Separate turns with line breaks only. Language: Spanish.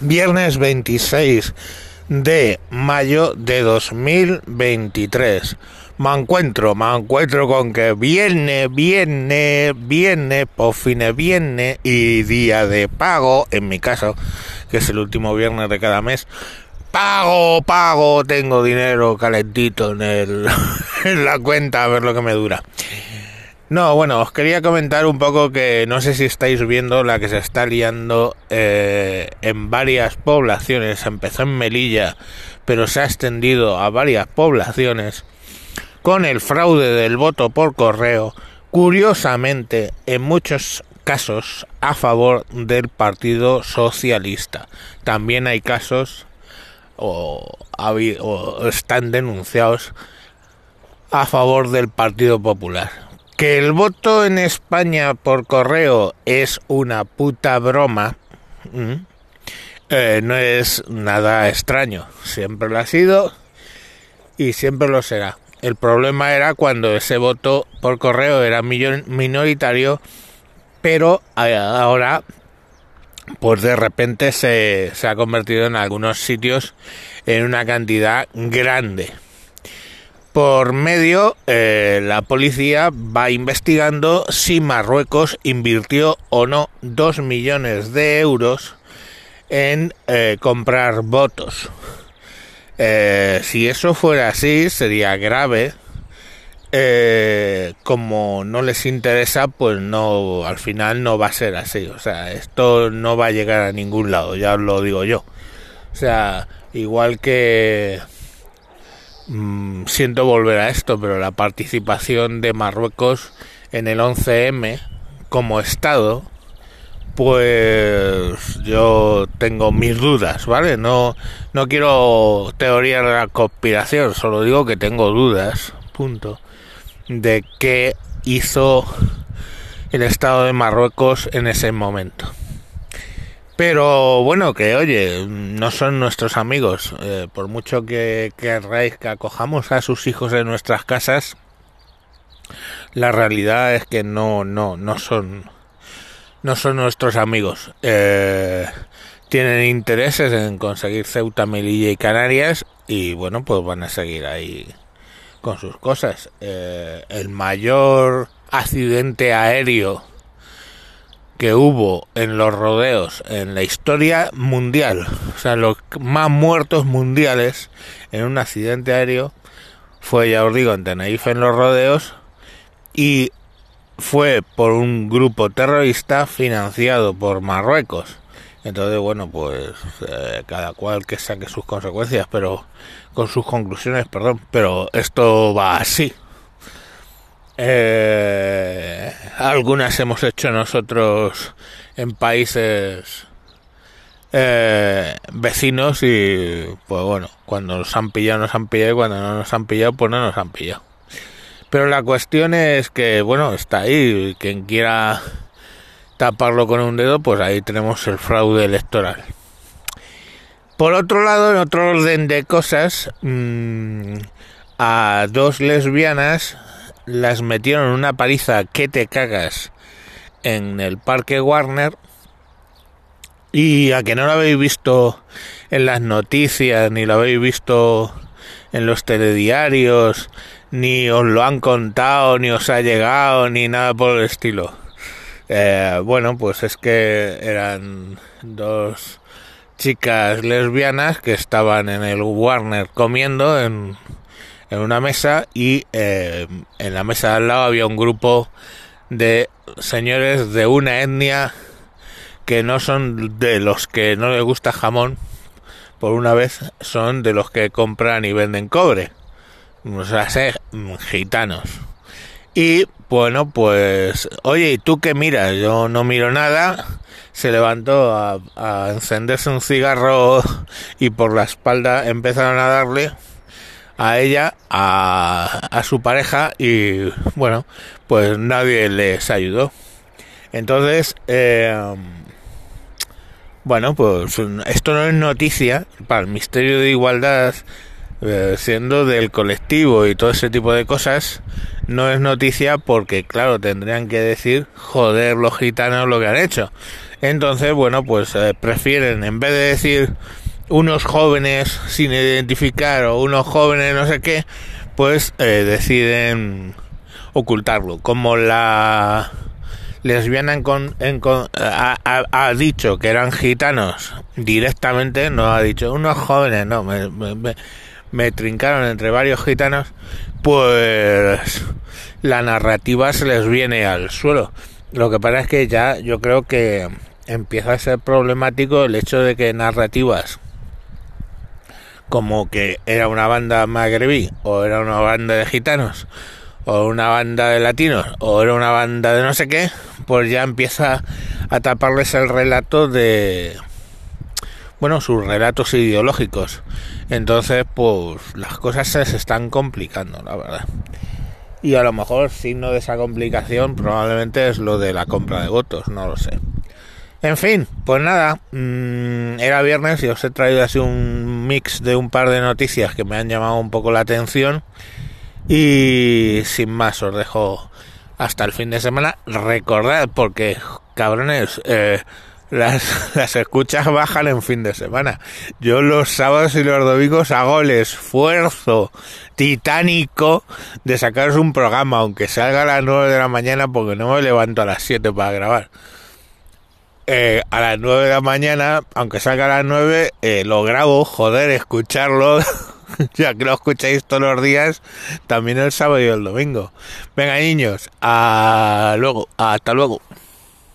viernes 26 de mayo de 2023. Me encuentro, me encuentro con que viene, viene, viene, por fin viene y día de pago, en mi caso, que es el último viernes de cada mes. Pago, pago, tengo dinero calentito en, en la cuenta, a ver lo que me dura. No, bueno, os quería comentar un poco que no sé si estáis viendo la que se está liando eh, en varias poblaciones. Empezó en Melilla, pero se ha extendido a varias poblaciones con el fraude del voto por correo. Curiosamente, en muchos casos a favor del Partido Socialista. También hay casos o, o están denunciados a favor del Partido Popular que el voto en España por correo es una puta broma, eh, no es nada extraño. Siempre lo ha sido y siempre lo será. El problema era cuando ese voto por correo era minoritario, pero ahora, pues de repente se, se ha convertido en algunos sitios en una cantidad grande por medio, eh, la policía va investigando si Marruecos invirtió o no dos millones de euros en eh, comprar votos. Eh, si eso fuera así, sería grave. como no les interesa, pues no, al final no va a ser así. O sea, esto no va a llegar a ningún lado, ya os lo digo yo. O sea, igual que Mm, siento volver a esto, pero la participación de Marruecos en el 11M como Estado, pues yo tengo mis dudas, ¿vale? No, no quiero teoría de la conspiración, solo digo que tengo dudas, punto, de qué hizo el Estado de Marruecos en ese momento. Pero bueno, que oye, no son nuestros amigos. Eh, por mucho que querráis que acojamos a sus hijos en nuestras casas, la realidad es que no, no, no son, no son nuestros amigos. Eh, tienen intereses en conseguir Ceuta, Melilla y Canarias y bueno, pues van a seguir ahí con sus cosas. Eh, el mayor accidente aéreo que hubo en los rodeos en la historia mundial, o sea, los más muertos mundiales en un accidente aéreo fue, ya os digo, en Tenerife en los rodeos y fue por un grupo terrorista financiado por Marruecos. Entonces, bueno, pues eh, cada cual que saque sus consecuencias, pero con sus conclusiones, perdón, pero esto va así. Eh, algunas hemos hecho nosotros en países eh, vecinos y pues bueno, cuando nos han pillado nos han pillado y cuando no nos han pillado pues no nos han pillado. Pero la cuestión es que bueno, está ahí, quien quiera taparlo con un dedo pues ahí tenemos el fraude electoral. Por otro lado, en otro orden de cosas, mm, a dos lesbianas las metieron una paliza que te cagas en el parque Warner. Y a que no lo habéis visto en las noticias ni lo habéis visto en los telediarios ni os lo han contado ni os ha llegado ni nada por el estilo. Eh, bueno pues es que eran dos chicas lesbianas que estaban en el Warner comiendo en en una mesa y eh, en la mesa de al lado había un grupo de señores de una etnia que no son de los que no les gusta jamón, por una vez son de los que compran y venden cobre, o sea, gitanos. Y bueno, pues, oye, ¿y tú qué miras? Yo no miro nada. Se levantó a encenderse un cigarro y por la espalda empezaron a darle a ella, a, a su pareja y bueno, pues nadie les ayudó. Entonces, eh, bueno, pues esto no es noticia para el misterio de igualdad, eh, siendo del colectivo y todo ese tipo de cosas, no es noticia porque, claro, tendrían que decir, joder, los gitanos lo que han hecho. Entonces, bueno, pues eh, prefieren, en vez de decir unos jóvenes sin identificar o unos jóvenes no sé qué, pues eh, deciden ocultarlo. Como la lesbiana en ha, dicho que eran gitanos directamente, no ha dicho unos jóvenes, no, me, trincaron entre varios gitanos, pues la narrativa se les viene al suelo. Lo que pasa es que ya yo creo que empieza a ser problemático el hecho de que narrativas como que era una banda magrebí o era una banda de gitanos o una banda de latinos o era una banda de no sé qué, pues ya empieza a taparles el relato de bueno, sus relatos ideológicos. Entonces, pues las cosas se, están complicando, la verdad. Y a lo mejor signo de esa complicación probablemente es lo de la compra de votos, no lo sé. En fin, pues nada, mm, era viernes y os he traído así mix de un par de noticias que me han llamado un poco la atención. Y sin más, os dejo hasta el fin de semana. Recordad, porque cabrones, eh, las, las escuchas bajan en fin de semana. Yo los sábados y los domingos hago el esfuerzo titánico de sacaros un programa, aunque salga a las 9 de la mañana, porque no me levanto a las 7 para grabar. Eh, a las 9 de la mañana, aunque salga a las 9, eh, lo grabo, joder, escucharlo, ya que lo escucháis todos los días, también el sábado y el domingo. Venga niños, a luego, hasta luego.